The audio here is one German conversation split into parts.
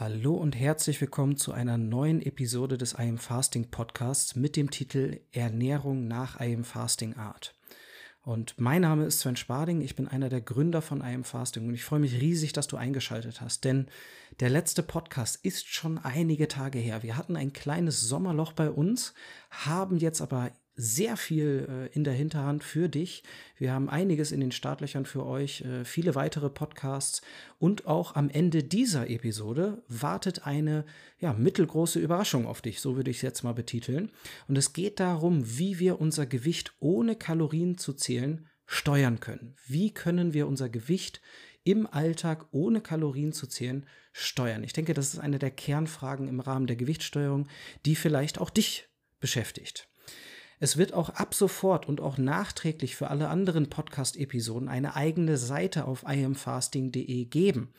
Hallo und herzlich willkommen zu einer neuen Episode des I Am Fasting Podcasts mit dem Titel Ernährung nach I Am Fasting Art. Und mein Name ist Sven Sparding, ich bin einer der Gründer von I Am Fasting und ich freue mich riesig, dass du eingeschaltet hast, denn der letzte Podcast ist schon einige Tage her. Wir hatten ein kleines Sommerloch bei uns, haben jetzt aber sehr viel äh, in der Hinterhand für dich. Wir haben einiges in den Startlöchern für euch, äh, viele weitere Podcasts und auch am Ende dieser Episode wartet eine ja, mittelgroße Überraschung auf dich, so würde ich es jetzt mal betiteln. Und es geht darum, wie wir unser Gewicht ohne Kalorien zu zählen steuern können. Wie können wir unser Gewicht im Alltag ohne Kalorien zu zählen steuern? Ich denke, das ist eine der Kernfragen im Rahmen der Gewichtssteuerung, die vielleicht auch dich beschäftigt. Es wird auch ab sofort und auch nachträglich für alle anderen Podcast-Episoden eine eigene Seite auf iamfasting.de geben.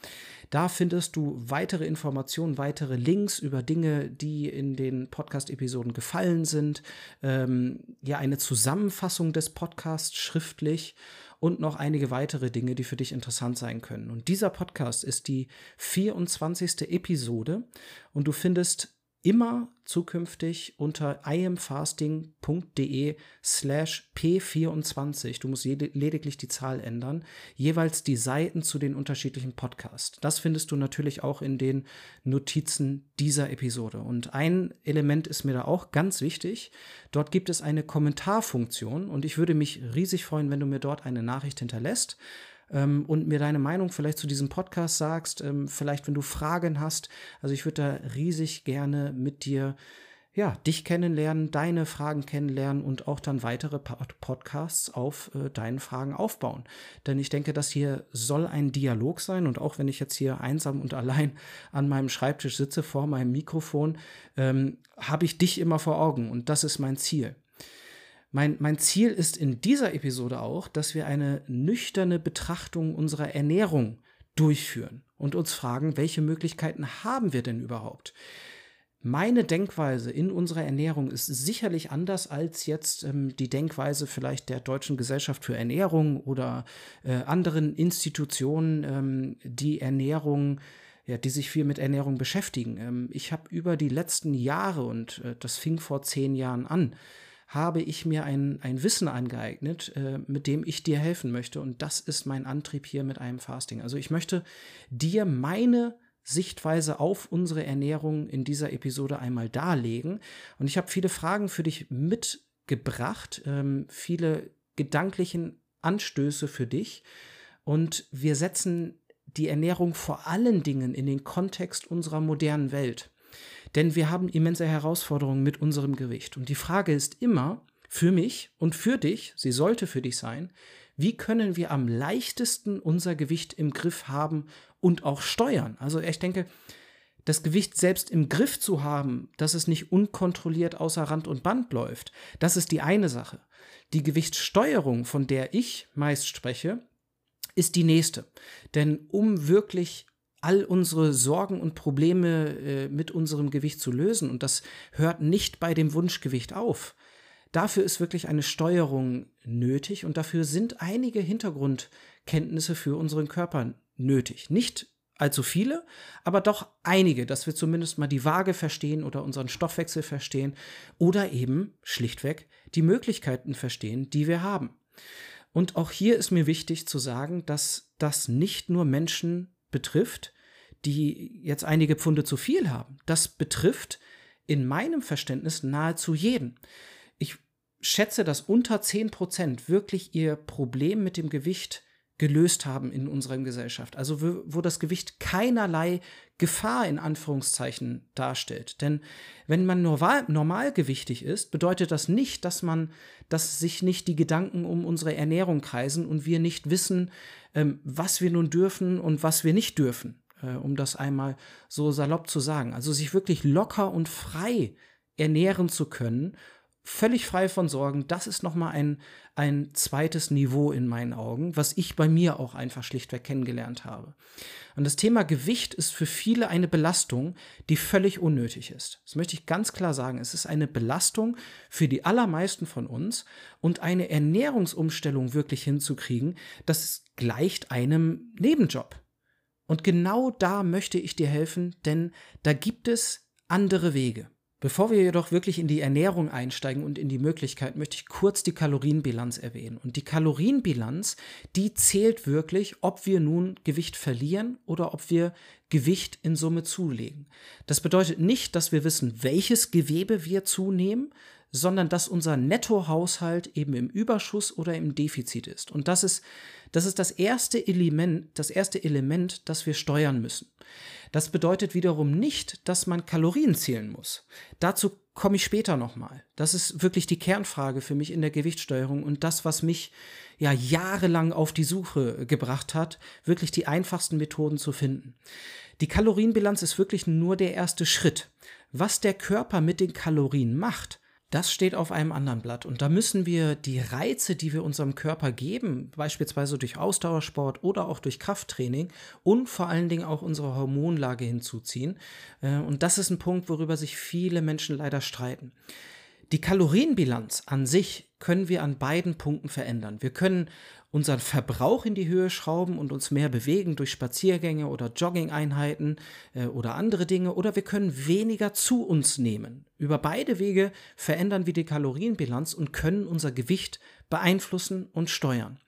Da findest du weitere Informationen, weitere Links über Dinge, die in den Podcast-Episoden gefallen sind, ähm, ja, eine Zusammenfassung des Podcasts schriftlich und noch einige weitere Dinge, die für dich interessant sein können. Und dieser Podcast ist die 24. Episode und du findest immer zukünftig unter iamfasting.de slash p24, du musst lediglich die Zahl ändern, jeweils die Seiten zu den unterschiedlichen Podcasts. Das findest du natürlich auch in den Notizen dieser Episode. Und ein Element ist mir da auch ganz wichtig. Dort gibt es eine Kommentarfunktion und ich würde mich riesig freuen, wenn du mir dort eine Nachricht hinterlässt ähm, und mir deine Meinung vielleicht zu diesem Podcast sagst, ähm, vielleicht wenn du Fragen hast. Also ich würde da riesig gerne mit dir ja, dich kennenlernen, deine Fragen kennenlernen und auch dann weitere Podcasts auf äh, deinen Fragen aufbauen. Denn ich denke, das hier soll ein Dialog sein und auch wenn ich jetzt hier einsam und allein an meinem Schreibtisch sitze vor meinem Mikrofon, ähm, habe ich dich immer vor Augen und das ist mein Ziel. Mein, mein Ziel ist in dieser Episode auch, dass wir eine nüchterne Betrachtung unserer Ernährung durchführen und uns fragen, welche Möglichkeiten haben wir denn überhaupt? Meine Denkweise in unserer Ernährung ist sicherlich anders als jetzt ähm, die Denkweise vielleicht der Deutschen Gesellschaft für Ernährung oder äh, anderen Institutionen, ähm, die Ernährung ja, die sich viel mit Ernährung beschäftigen. Ähm, ich habe über die letzten Jahre, und äh, das fing vor zehn Jahren an, habe ich mir ein, ein Wissen angeeignet, äh, mit dem ich dir helfen möchte. Und das ist mein Antrieb hier mit einem Fasting. Also ich möchte dir meine Sichtweise auf unsere Ernährung in dieser Episode einmal darlegen. Und ich habe viele Fragen für dich mitgebracht, ähm, viele gedanklichen Anstöße für dich. Und wir setzen die Ernährung vor allen Dingen in den Kontext unserer modernen Welt. Denn wir haben immense Herausforderungen mit unserem Gewicht. Und die Frage ist immer, für mich und für dich, sie sollte für dich sein, wie können wir am leichtesten unser Gewicht im Griff haben und auch steuern? Also ich denke, das Gewicht selbst im Griff zu haben, dass es nicht unkontrolliert außer Rand und Band läuft, das ist die eine Sache. Die Gewichtssteuerung, von der ich meist spreche, ist die nächste. Denn um wirklich all unsere Sorgen und Probleme äh, mit unserem Gewicht zu lösen. Und das hört nicht bei dem Wunschgewicht auf. Dafür ist wirklich eine Steuerung nötig und dafür sind einige Hintergrundkenntnisse für unseren Körper nötig. Nicht allzu viele, aber doch einige, dass wir zumindest mal die Waage verstehen oder unseren Stoffwechsel verstehen oder eben schlichtweg die Möglichkeiten verstehen, die wir haben. Und auch hier ist mir wichtig zu sagen, dass das nicht nur Menschen betrifft, die jetzt einige Pfunde zu viel haben. Das betrifft in meinem Verständnis nahezu jeden. Ich schätze, dass unter 10% wirklich ihr Problem mit dem Gewicht gelöst haben in unserer Gesellschaft. Also wo, das Gewicht keinerlei Gefahr in Anführungszeichen darstellt. Denn wenn man normal, normalgewichtig ist, bedeutet das nicht, dass man, dass sich nicht die Gedanken um unsere Ernährung kreisen und wir nicht wissen, ähm, was wir nun dürfen und was wir nicht dürfen, äh, um das einmal so salopp zu sagen. Also sich wirklich locker und frei ernähren zu können, völlig frei von Sorgen, das ist nochmal ein, ein zweites Niveau in meinen Augen, was ich bei mir auch einfach schlichtweg kennengelernt habe. Und das Thema Gewicht ist für viele eine Belastung, die völlig unnötig ist. Das möchte ich ganz klar sagen. Es ist eine Belastung für die allermeisten von uns und eine Ernährungsumstellung wirklich hinzukriegen, das gleicht einem Nebenjob. Und genau da möchte ich dir helfen, denn da gibt es andere Wege. Bevor wir jedoch wirklich in die Ernährung einsteigen und in die Möglichkeit, möchte ich kurz die Kalorienbilanz erwähnen. Und die Kalorienbilanz, die zählt wirklich, ob wir nun Gewicht verlieren oder ob wir Gewicht in Summe zulegen. Das bedeutet nicht, dass wir wissen, welches Gewebe wir zunehmen, sondern dass unser Nettohaushalt eben im Überschuss oder im Defizit ist. Und das ist, das ist das erste Element, das erste Element, das wir steuern müssen. Das bedeutet wiederum nicht, dass man Kalorien zählen muss. Dazu komme ich später nochmal. Das ist wirklich die Kernfrage für mich in der Gewichtssteuerung und das, was mich ja jahrelang auf die Suche gebracht hat, wirklich die einfachsten Methoden zu finden. Die Kalorienbilanz ist wirklich nur der erste Schritt. Was der Körper mit den Kalorien macht, das steht auf einem anderen Blatt. Und da müssen wir die Reize, die wir unserem Körper geben, beispielsweise durch Ausdauersport oder auch durch Krafttraining und vor allen Dingen auch unsere Hormonlage hinzuziehen. Äh, und das ist ein Punkt, worüber sich viele Menschen leider streiten. Die Kalorienbilanz an sich können wir an beiden Punkten verändern. Wir können unseren Verbrauch in die Höhe schrauben und uns mehr bewegen durch Spaziergänge oder Jogging-Einheiten äh, oder andere Dinge, oder wir können weniger zu uns nehmen. Über beide Wege verändern wir die Kalorienbilanz und können unser Gewicht beeinflussen und steuern.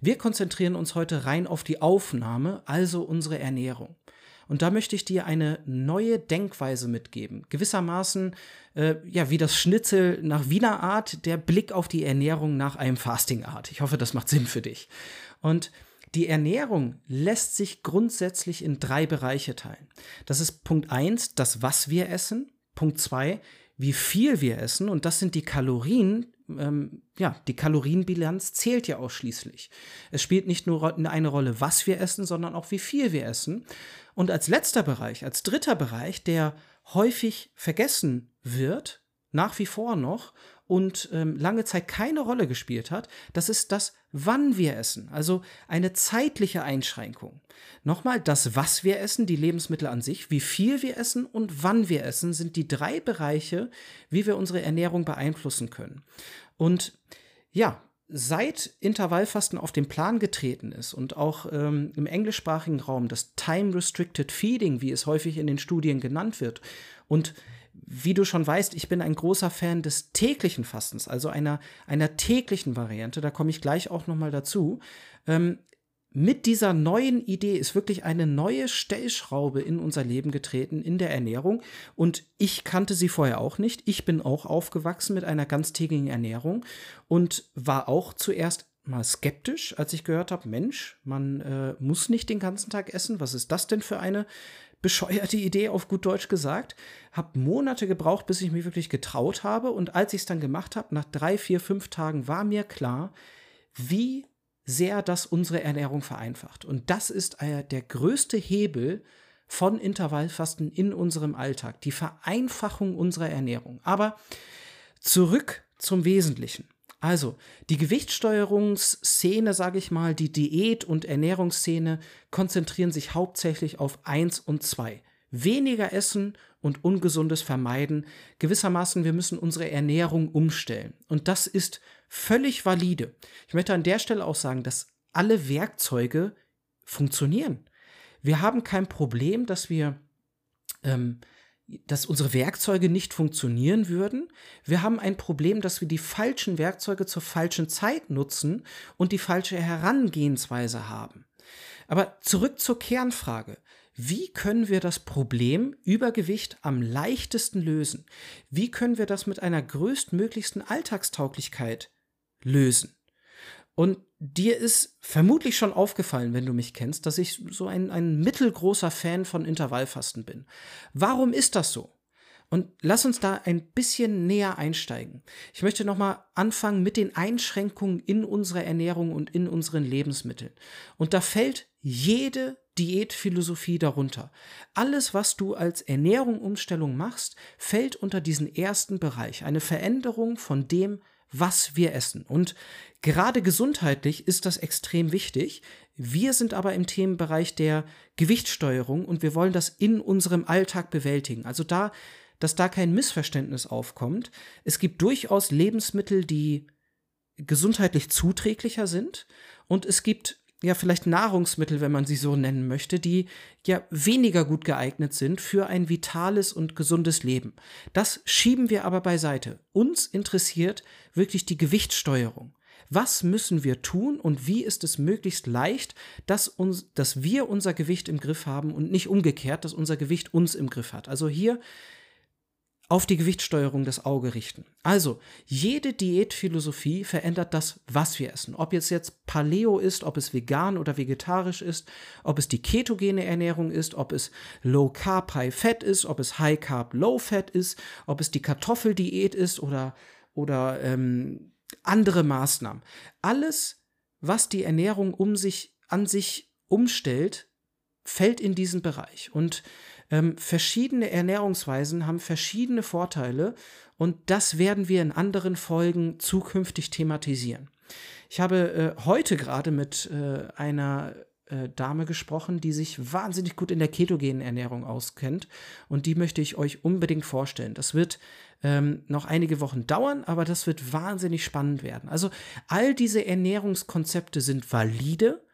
Wir konzentrieren uns heute rein auf die Aufnahme, also unsere Ernährung. Und da möchte ich dir eine neue Denkweise mitgeben. Gewissermaßen, äh, ja, wie das Schnitzel nach Wiener Art, der Blick auf die Ernährung nach einem Fasting Art. Ich hoffe, das macht Sinn für dich. Und die Ernährung lässt sich grundsätzlich in drei Bereiche teilen. Das ist Punkt eins, das, was wir essen. Punkt zwei, wie viel wir essen. Und das sind die Kalorien, ähm, ja, die Kalorienbilanz zählt ja ausschließlich. Es spielt nicht nur eine Rolle, was wir essen, sondern auch wie viel wir essen. Und als letzter Bereich, als dritter Bereich, der häufig vergessen wird, nach wie vor noch und ähm, lange Zeit keine Rolle gespielt hat, das ist das, wann wir essen, also eine zeitliche Einschränkung. Nochmal, das, was wir essen, die Lebensmittel an sich, wie viel wir essen und wann wir essen, sind die drei Bereiche, wie wir unsere Ernährung beeinflussen können. Und ja, seit Intervallfasten auf den Plan getreten ist und auch ähm, im englischsprachigen Raum das Time-Restricted Feeding, wie es häufig in den Studien genannt wird, und wie du schon weißt, ich bin ein großer Fan des täglichen Fastens, also einer, einer täglichen Variante, da komme ich gleich auch nochmal dazu. Ähm, mit dieser neuen Idee ist wirklich eine neue Stellschraube in unser Leben getreten, in der Ernährung. Und ich kannte sie vorher auch nicht. Ich bin auch aufgewachsen mit einer ganztägigen Ernährung und war auch zuerst mal skeptisch, als ich gehört habe, Mensch, man äh, muss nicht den ganzen Tag essen. Was ist das denn für eine bescheuerte Idee, auf gut Deutsch gesagt? Hab Monate gebraucht, bis ich mich wirklich getraut habe. Und als ich es dann gemacht habe, nach drei, vier, fünf Tagen, war mir klar, wie sehr das unsere Ernährung vereinfacht. Und das ist äh, der größte Hebel von Intervallfasten in unserem Alltag, die Vereinfachung unserer Ernährung. Aber zurück zum Wesentlichen. Also, die Gewichtssteuerungsszene, sage ich mal, die Diät- und Ernährungsszene konzentrieren sich hauptsächlich auf eins und zwei. Weniger essen und Ungesundes vermeiden. Gewissermaßen, wir müssen unsere Ernährung umstellen. Und das ist völlig valide. Ich möchte an der Stelle auch sagen, dass alle Werkzeuge funktionieren. Wir haben kein Problem, dass wir, ähm, dass unsere Werkzeuge nicht funktionieren würden. Wir haben ein Problem, dass wir die falschen Werkzeuge zur falschen Zeit nutzen und die falsche Herangehensweise haben. Aber zurück zur Kernfrage. Wie können wir das Problem Übergewicht am leichtesten lösen? Wie können wir das mit einer größtmöglichsten Alltagstauglichkeit lösen. Und dir ist vermutlich schon aufgefallen, wenn du mich kennst, dass ich so ein, ein mittelgroßer Fan von Intervallfasten bin. Warum ist das so? Und lass uns da ein bisschen näher einsteigen. Ich möchte nochmal anfangen mit den Einschränkungen in unserer Ernährung und in unseren Lebensmitteln. Und da fällt jede Diätphilosophie darunter. Alles, was du als Ernährung Umstellung machst, fällt unter diesen ersten Bereich. Eine Veränderung von dem, was wir essen. Und gerade gesundheitlich ist das extrem wichtig. Wir sind aber im Themenbereich der Gewichtssteuerung und wir wollen das in unserem Alltag bewältigen. Also da, dass da kein Missverständnis aufkommt. Es gibt durchaus Lebensmittel, die gesundheitlich zuträglicher sind und es gibt ja, vielleicht Nahrungsmittel, wenn man sie so nennen möchte, die ja weniger gut geeignet sind für ein vitales und gesundes Leben. Das schieben wir aber beiseite. Uns interessiert wirklich die Gewichtssteuerung. Was müssen wir tun und wie ist es möglichst leicht, dass, uns, dass wir unser Gewicht im Griff haben und nicht umgekehrt, dass unser Gewicht uns im Griff hat? Also hier auf die Gewichtssteuerung des Auge richten. Also, jede Diätphilosophie verändert das, was wir essen. Ob jetzt jetzt Paleo ist, ob es vegan oder vegetarisch ist, ob es die ketogene Ernährung ist, ob es Low Carb High Fat ist, ob es High Carb Low Fat ist, ob es die Kartoffeldiät ist oder, oder ähm, andere Maßnahmen. Alles, was die Ernährung um sich, an sich umstellt, fällt in diesen Bereich. Und ähm, verschiedene Ernährungsweisen haben verschiedene Vorteile und das werden wir in anderen Folgen zukünftig thematisieren. Ich habe äh, heute gerade mit äh, einer äh, Dame gesprochen, die sich wahnsinnig gut in der ketogenen Ernährung auskennt und die möchte ich euch unbedingt vorstellen. Das wird ähm, noch einige Wochen dauern, aber das wird wahnsinnig spannend werden. Also all diese Ernährungskonzepte sind valide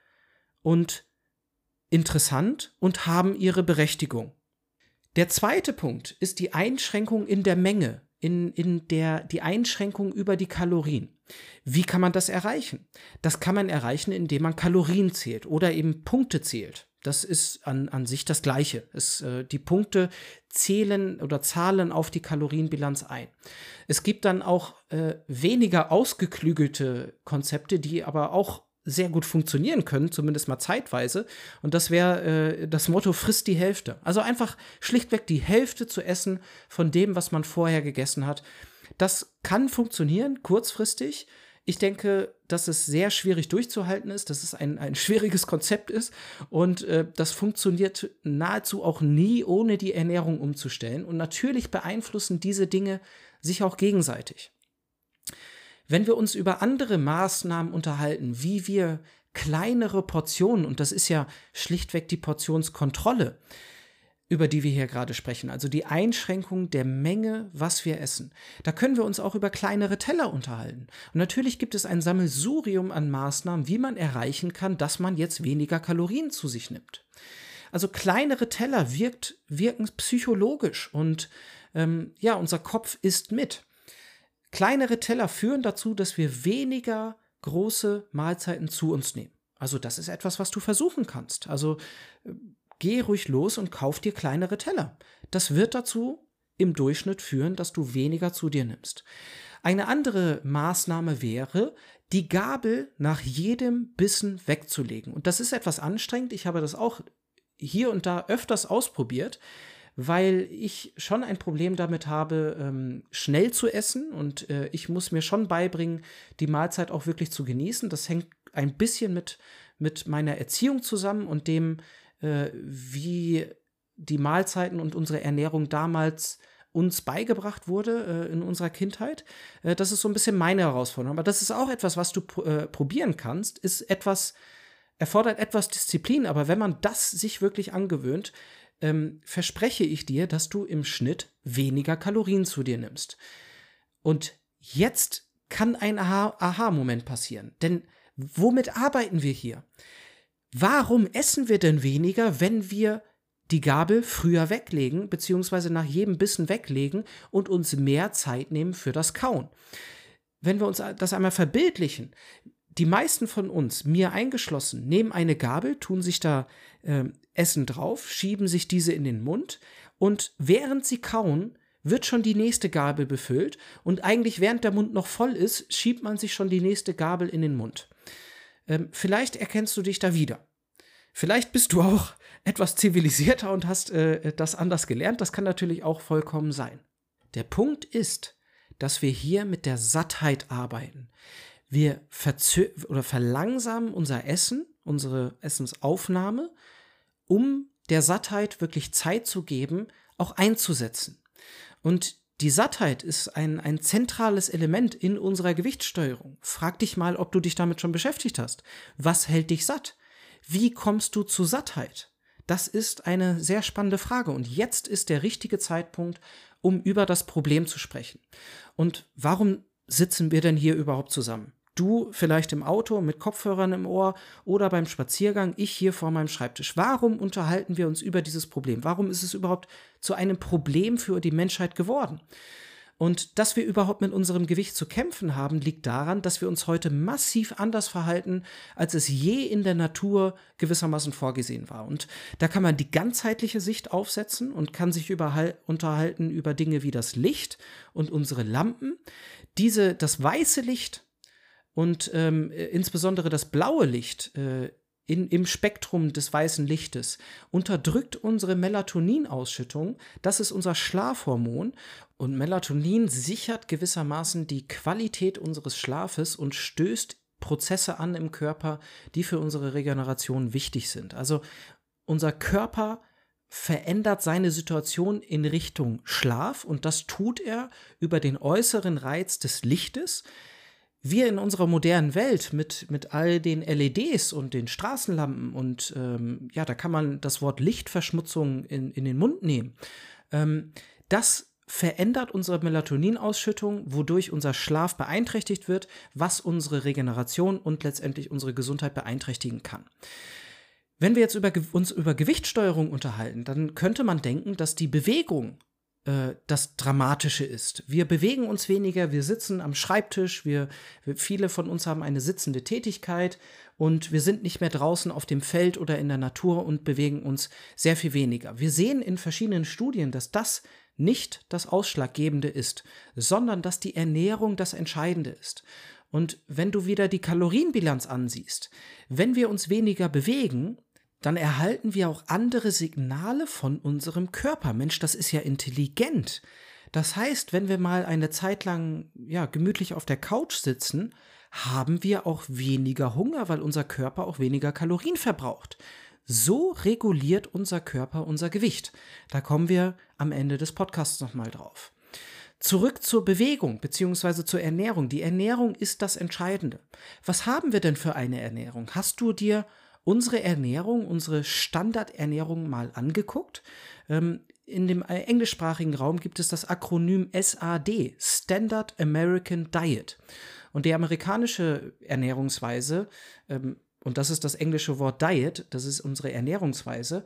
und interessant und haben ihre Berechtigung. Der zweite Punkt ist die Einschränkung in der Menge, in, in der, die Einschränkung über die Kalorien. Wie kann man das erreichen? Das kann man erreichen, indem man Kalorien zählt oder eben Punkte zählt. Das ist an, an sich das Gleiche. Es, äh, die Punkte zählen oder zahlen auf die Kalorienbilanz ein. Es gibt dann auch äh, weniger ausgeklügelte Konzepte, die aber auch sehr gut funktionieren können, zumindest mal zeitweise. Und das wäre äh, das Motto, frisst die Hälfte. Also einfach schlichtweg die Hälfte zu essen von dem, was man vorher gegessen hat. Das kann funktionieren, kurzfristig. Ich denke, dass es sehr schwierig durchzuhalten ist, dass es ein, ein schwieriges Konzept ist und äh, das funktioniert nahezu auch nie, ohne die Ernährung umzustellen. Und natürlich beeinflussen diese Dinge sich auch gegenseitig. Wenn wir uns über andere Maßnahmen unterhalten, wie wir kleinere Portionen, und das ist ja schlichtweg die Portionskontrolle, über die wir hier gerade sprechen, also die Einschränkung der Menge, was wir essen. Da können wir uns auch über kleinere Teller unterhalten. Und natürlich gibt es ein Sammelsurium an Maßnahmen, wie man erreichen kann, dass man jetzt weniger Kalorien zu sich nimmt. Also kleinere Teller wirkt, wirken psychologisch und ähm, ja, unser Kopf isst mit. Kleinere Teller führen dazu, dass wir weniger große Mahlzeiten zu uns nehmen. Also das ist etwas, was du versuchen kannst. Also äh, geh ruhig los und kauf dir kleinere Teller. Das wird dazu im Durchschnitt führen, dass du weniger zu dir nimmst. Eine andere Maßnahme wäre, die Gabel nach jedem Bissen wegzulegen. Und das ist etwas anstrengend. Ich habe das auch hier und da öfters ausprobiert weil ich schon ein Problem damit habe, ähm, schnell zu essen und äh, ich muss mir schon beibringen, die Mahlzeit auch wirklich zu genießen. Das hängt ein bisschen mit, mit meiner Erziehung zusammen und dem, äh, wie die Mahlzeiten und unsere Ernährung damals uns beigebracht wurde äh, in unserer Kindheit. Äh, das ist so ein bisschen meine Herausforderung. Aber das ist auch etwas, was du pr äh, probieren kannst, ist etwas, erfordert etwas Disziplin. Aber wenn man das sich wirklich angewöhnt, ähm, verspreche ich dir, dass du im Schnitt weniger Kalorien zu dir nimmst. Und jetzt kann ein Aha-Moment passieren. Denn womit arbeiten wir hier? Warum essen wir denn weniger, wenn wir die Gabel früher weglegen, beziehungsweise nach jedem Bissen weglegen und uns mehr Zeit nehmen für das Kauen? Wenn wir uns das einmal verbildlichen, die meisten von uns, mir eingeschlossen, nehmen eine Gabel, tun sich da äh, Essen drauf, schieben sich diese in den Mund und während sie kauen, wird schon die nächste Gabel befüllt und eigentlich während der Mund noch voll ist, schiebt man sich schon die nächste Gabel in den Mund. Ähm, vielleicht erkennst du dich da wieder. Vielleicht bist du auch etwas zivilisierter und hast äh, das anders gelernt. Das kann natürlich auch vollkommen sein. Der Punkt ist, dass wir hier mit der Sattheit arbeiten. Wir oder verlangsamen unser Essen, unsere Essensaufnahme um der Sattheit wirklich Zeit zu geben, auch einzusetzen. Und die Sattheit ist ein, ein zentrales Element in unserer Gewichtssteuerung. Frag dich mal, ob du dich damit schon beschäftigt hast. Was hält dich satt? Wie kommst du zu Sattheit? Das ist eine sehr spannende Frage und jetzt ist der richtige Zeitpunkt, um über das Problem zu sprechen. Und warum sitzen wir denn hier überhaupt zusammen? Du vielleicht im Auto mit Kopfhörern im Ohr oder beim Spaziergang, ich hier vor meinem Schreibtisch. Warum unterhalten wir uns über dieses Problem? Warum ist es überhaupt zu einem Problem für die Menschheit geworden? Und dass wir überhaupt mit unserem Gewicht zu kämpfen haben, liegt daran, dass wir uns heute massiv anders verhalten, als es je in der Natur gewissermaßen vorgesehen war. Und da kann man die ganzheitliche Sicht aufsetzen und kann sich unterhalten über Dinge wie das Licht und unsere Lampen. Diese, das weiße Licht und ähm, insbesondere das blaue Licht äh, in, im Spektrum des weißen Lichtes unterdrückt unsere Melatoninausschüttung. Das ist unser Schlafhormon. Und Melatonin sichert gewissermaßen die Qualität unseres Schlafes und stößt Prozesse an im Körper, die für unsere Regeneration wichtig sind. Also unser Körper verändert seine Situation in Richtung Schlaf und das tut er über den äußeren Reiz des Lichtes wir in unserer modernen Welt mit, mit all den LEDs und den Straßenlampen und ähm, ja, da kann man das Wort Lichtverschmutzung in, in den Mund nehmen. Ähm, das verändert unsere Melatoninausschüttung, wodurch unser Schlaf beeinträchtigt wird, was unsere Regeneration und letztendlich unsere Gesundheit beeinträchtigen kann. Wenn wir jetzt über, uns über Gewichtssteuerung unterhalten, dann könnte man denken, dass die Bewegung äh, das Dramatische ist. Wir bewegen uns weniger, wir sitzen am Schreibtisch, wir, wir, viele von uns haben eine sitzende Tätigkeit und wir sind nicht mehr draußen auf dem Feld oder in der Natur und bewegen uns sehr viel weniger. Wir sehen in verschiedenen Studien, dass das nicht das Ausschlaggebende ist, sondern dass die Ernährung das Entscheidende ist. Und wenn du wieder die Kalorienbilanz ansiehst, wenn wir uns weniger bewegen, dann erhalten wir auch andere Signale von unserem Körper. Mensch, das ist ja intelligent. Das heißt, wenn wir mal eine Zeit lang ja gemütlich auf der Couch sitzen, haben wir auch weniger Hunger, weil unser Körper auch weniger Kalorien verbraucht. So reguliert unser Körper unser Gewicht. Da kommen wir am Ende des Podcasts nochmal drauf. Zurück zur Bewegung bzw. zur Ernährung. Die Ernährung ist das Entscheidende. Was haben wir denn für eine Ernährung? Hast du dir unsere Ernährung, unsere Standardernährung mal angeguckt. Ähm, in dem äh, englischsprachigen Raum gibt es das Akronym SAD, Standard American Diet. Und die amerikanische Ernährungsweise, ähm, und das ist das englische Wort Diet, das ist unsere Ernährungsweise,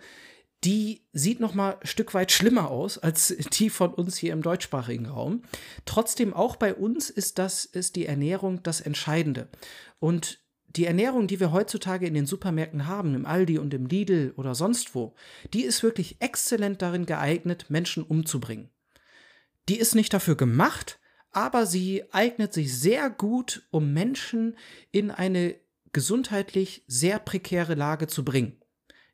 die sieht noch mal ein Stück weit schlimmer aus als die von uns hier im deutschsprachigen Raum. Trotzdem auch bei uns ist das ist die Ernährung das Entscheidende. Und die Ernährung, die wir heutzutage in den Supermärkten haben, im Aldi und im Lidl oder sonst wo, die ist wirklich exzellent darin geeignet, Menschen umzubringen. Die ist nicht dafür gemacht, aber sie eignet sich sehr gut, um Menschen in eine gesundheitlich sehr prekäre Lage zu bringen.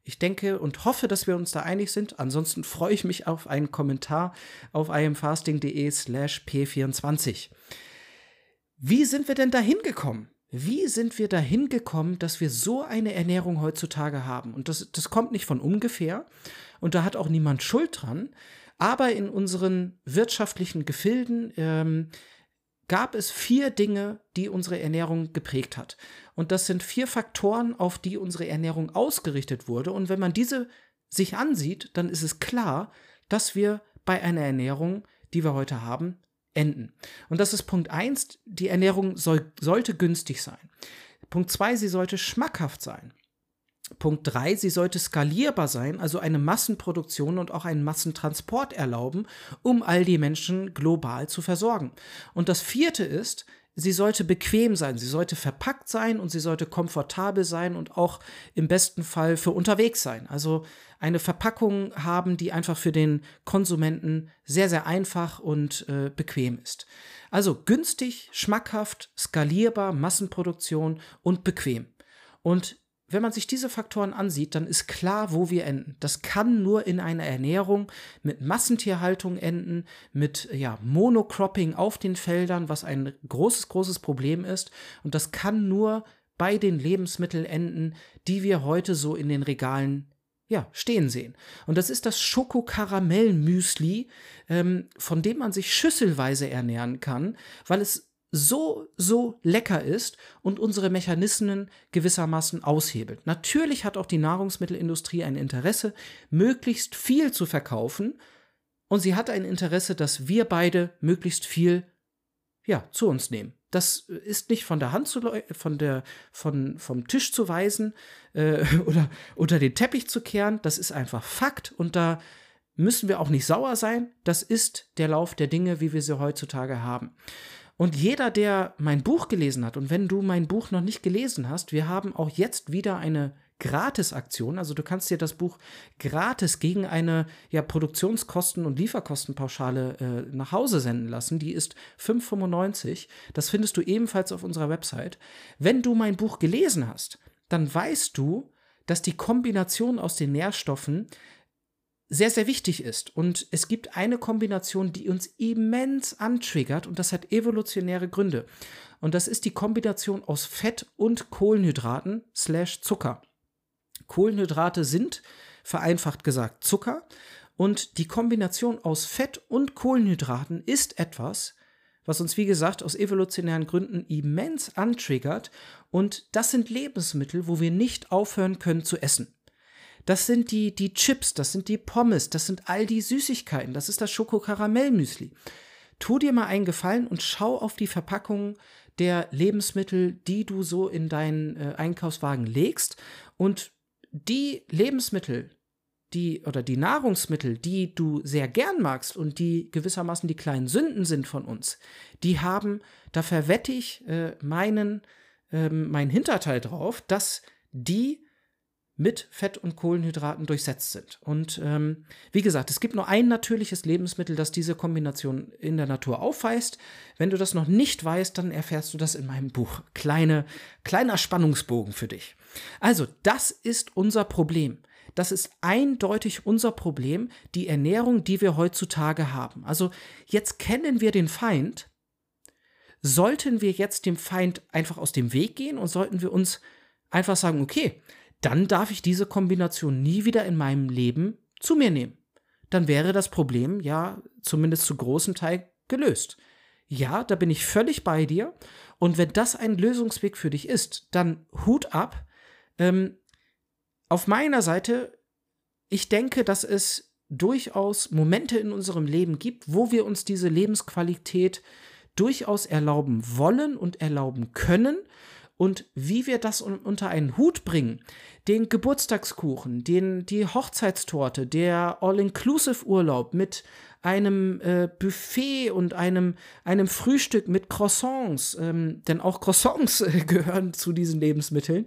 Ich denke und hoffe, dass wir uns da einig sind. Ansonsten freue ich mich auf einen Kommentar auf imfasting.de slash p24. Wie sind wir denn dahin gekommen? Wie sind wir dahin gekommen, dass wir so eine Ernährung heutzutage haben? Und das, das kommt nicht von ungefähr und da hat auch niemand Schuld dran. Aber in unseren wirtschaftlichen Gefilden ähm, gab es vier Dinge, die unsere Ernährung geprägt hat. Und das sind vier Faktoren, auf die unsere Ernährung ausgerichtet wurde. Und wenn man diese sich ansieht, dann ist es klar, dass wir bei einer Ernährung, die wir heute haben, enden. Und das ist Punkt 1, die Ernährung soll, sollte günstig sein. Punkt 2, sie sollte schmackhaft sein. Punkt 3, sie sollte skalierbar sein, also eine Massenproduktion und auch einen Massentransport erlauben, um all die Menschen global zu versorgen. Und das vierte ist, sie sollte bequem sein, sie sollte verpackt sein und sie sollte komfortabel sein und auch im besten Fall für unterwegs sein. Also eine Verpackung haben, die einfach für den Konsumenten sehr, sehr einfach und äh, bequem ist. Also günstig, schmackhaft, skalierbar, Massenproduktion und bequem. Und wenn man sich diese Faktoren ansieht, dann ist klar, wo wir enden. Das kann nur in einer Ernährung mit Massentierhaltung enden, mit ja, Monocropping auf den Feldern, was ein großes, großes Problem ist. Und das kann nur bei den Lebensmitteln enden, die wir heute so in den Regalen ja, stehen sehen. Und das ist das Schokokaramell-Müsli, ähm, von dem man sich schüsselweise ernähren kann, weil es so, so lecker ist und unsere Mechanismen gewissermaßen aushebelt. Natürlich hat auch die Nahrungsmittelindustrie ein Interesse, möglichst viel zu verkaufen und sie hat ein Interesse, dass wir beide möglichst viel ja, zu uns nehmen. Das ist nicht von der Hand zu von der von vom Tisch zu weisen äh, oder unter den Teppich zu kehren. Das ist einfach Fakt und da müssen wir auch nicht sauer sein. Das ist der Lauf der Dinge, wie wir sie heutzutage haben. Und jeder, der mein Buch gelesen hat, und wenn du mein Buch noch nicht gelesen hast, wir haben auch jetzt wieder eine Gratisaktion. Also du kannst dir das Buch gratis gegen eine ja, Produktionskosten- und Lieferkostenpauschale äh, nach Hause senden lassen. Die ist 5,95. Das findest du ebenfalls auf unserer Website. Wenn du mein Buch gelesen hast, dann weißt du, dass die Kombination aus den Nährstoffen sehr, sehr wichtig ist. Und es gibt eine Kombination, die uns immens antriggert und das hat evolutionäre Gründe. Und das ist die Kombination aus Fett und Kohlenhydraten slash Zucker. Kohlenhydrate sind, vereinfacht gesagt, Zucker. Und die Kombination aus Fett und Kohlenhydraten ist etwas, was uns, wie gesagt, aus evolutionären Gründen immens antriggert. Und das sind Lebensmittel, wo wir nicht aufhören können zu essen. Das sind die, die Chips, das sind die Pommes, das sind all die Süßigkeiten, das ist das Schokokaramellmüsli. Tu dir mal einen Gefallen und schau auf die Verpackungen der Lebensmittel, die du so in deinen äh, Einkaufswagen legst und die Lebensmittel, die oder die Nahrungsmittel, die du sehr gern magst und die gewissermaßen die kleinen Sünden sind von uns, die haben, da verwette ich äh, meinen, äh, mein Hinterteil drauf, dass die mit Fett und Kohlenhydraten durchsetzt sind. Und ähm, wie gesagt, es gibt nur ein natürliches Lebensmittel, das diese Kombination in der Natur aufweist. Wenn du das noch nicht weißt, dann erfährst du das in meinem Buch. Kleine, kleiner Spannungsbogen für dich. Also, das ist unser Problem. Das ist eindeutig unser Problem, die Ernährung, die wir heutzutage haben. Also, jetzt kennen wir den Feind. Sollten wir jetzt dem Feind einfach aus dem Weg gehen und sollten wir uns einfach sagen, okay, dann darf ich diese Kombination nie wieder in meinem Leben zu mir nehmen. Dann wäre das Problem ja zumindest zu großem Teil gelöst. Ja, da bin ich völlig bei dir. Und wenn das ein Lösungsweg für dich ist, dann Hut ab. Ähm, auf meiner Seite, ich denke, dass es durchaus Momente in unserem Leben gibt, wo wir uns diese Lebensqualität durchaus erlauben wollen und erlauben können und wie wir das unter einen Hut bringen, den Geburtstagskuchen, den, die Hochzeitstorte, der All-Inclusive-Urlaub mit einem äh, Buffet und einem, einem Frühstück mit Croissants, ähm, denn auch Croissants äh, gehören zu diesen Lebensmitteln,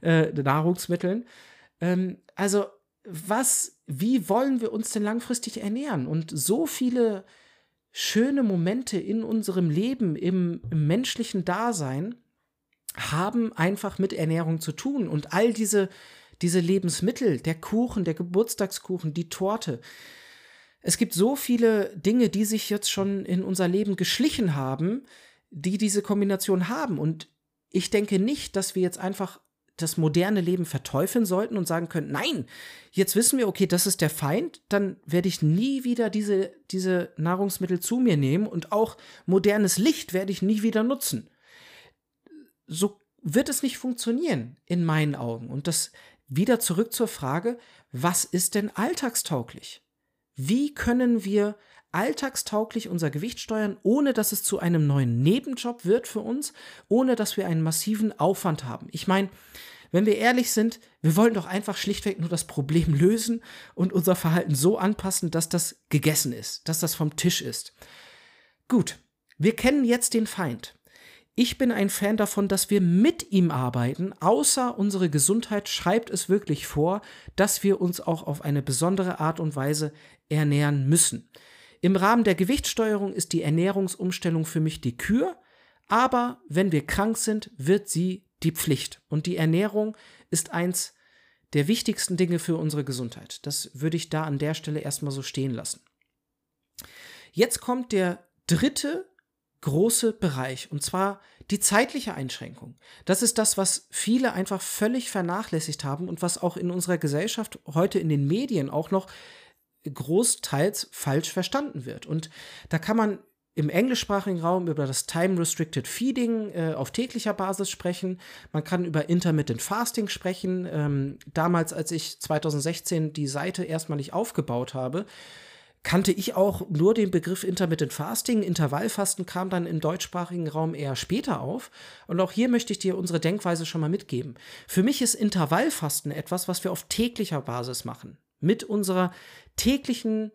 äh, Nahrungsmitteln. Ähm, also, was, wie wollen wir uns denn langfristig ernähren? Und so viele schöne Momente in unserem Leben, im, im menschlichen Dasein, haben einfach mit Ernährung zu tun. Und all diese, diese Lebensmittel, der Kuchen, der Geburtstagskuchen, die Torte, es gibt so viele Dinge, die sich jetzt schon in unser Leben geschlichen haben, die diese Kombination haben. Und ich denke nicht, dass wir jetzt einfach das moderne Leben verteufeln sollten und sagen können, nein, jetzt wissen wir, okay, das ist der Feind, dann werde ich nie wieder diese, diese Nahrungsmittel zu mir nehmen und auch modernes Licht werde ich nie wieder nutzen so wird es nicht funktionieren in meinen Augen. Und das wieder zurück zur Frage, was ist denn alltagstauglich? Wie können wir alltagstauglich unser Gewicht steuern, ohne dass es zu einem neuen Nebenjob wird für uns, ohne dass wir einen massiven Aufwand haben? Ich meine, wenn wir ehrlich sind, wir wollen doch einfach schlichtweg nur das Problem lösen und unser Verhalten so anpassen, dass das gegessen ist, dass das vom Tisch ist. Gut, wir kennen jetzt den Feind. Ich bin ein Fan davon, dass wir mit ihm arbeiten, außer unsere Gesundheit schreibt es wirklich vor, dass wir uns auch auf eine besondere Art und Weise ernähren müssen. Im Rahmen der Gewichtssteuerung ist die Ernährungsumstellung für mich die Kür, aber wenn wir krank sind, wird sie die Pflicht. Und die Ernährung ist eins der wichtigsten Dinge für unsere Gesundheit. Das würde ich da an der Stelle erstmal so stehen lassen. Jetzt kommt der dritte große Bereich und zwar die zeitliche Einschränkung. Das ist das, was viele einfach völlig vernachlässigt haben und was auch in unserer Gesellschaft heute in den Medien auch noch großteils falsch verstanden wird. Und da kann man im englischsprachigen Raum über das Time-Restricted Feeding äh, auf täglicher Basis sprechen. Man kann über Intermittent Fasting sprechen. Ähm, damals, als ich 2016 die Seite erstmalig aufgebaut habe, kannte ich auch nur den Begriff Intermittent Fasting. Intervallfasten kam dann im deutschsprachigen Raum eher später auf. Und auch hier möchte ich dir unsere Denkweise schon mal mitgeben. Für mich ist Intervallfasten etwas, was wir auf täglicher Basis machen. Mit unserer täglichen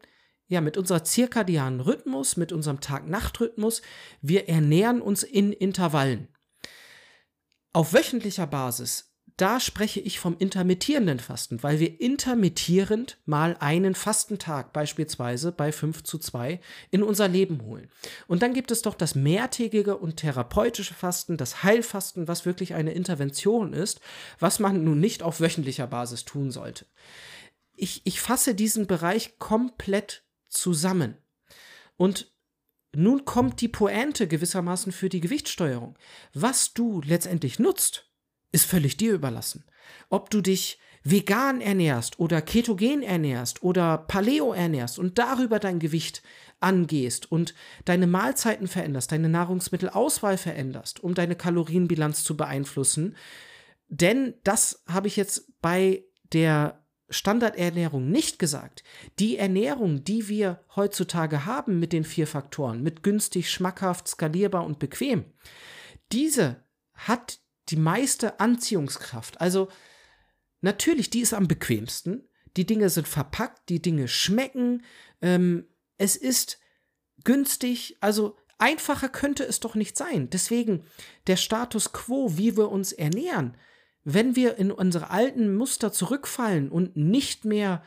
ja, mit unserer zirkadianen Rhythmus, mit unserem Tag-Nacht-Rhythmus. Wir ernähren uns in Intervallen. Auf wöchentlicher Basis da spreche ich vom intermittierenden Fasten, weil wir intermittierend mal einen Fastentag beispielsweise bei 5 zu 2 in unser Leben holen. Und dann gibt es doch das mehrtägige und therapeutische Fasten, das Heilfasten, was wirklich eine Intervention ist, was man nun nicht auf wöchentlicher Basis tun sollte. Ich, ich fasse diesen Bereich komplett zusammen. Und nun kommt die Pointe gewissermaßen für die Gewichtssteuerung. Was du letztendlich nutzt, ist völlig dir überlassen. Ob du dich vegan ernährst oder ketogen ernährst oder Paleo ernährst und darüber dein Gewicht angehst und deine Mahlzeiten veränderst, deine Nahrungsmittelauswahl veränderst, um deine Kalorienbilanz zu beeinflussen. Denn das habe ich jetzt bei der Standardernährung nicht gesagt. Die Ernährung, die wir heutzutage haben mit den vier Faktoren, mit günstig, schmackhaft, skalierbar und bequem, diese hat die meiste Anziehungskraft. Also natürlich, die ist am bequemsten. Die Dinge sind verpackt, die Dinge schmecken. Ähm, es ist günstig. Also einfacher könnte es doch nicht sein. Deswegen der Status quo, wie wir uns ernähren, wenn wir in unsere alten Muster zurückfallen und nicht mehr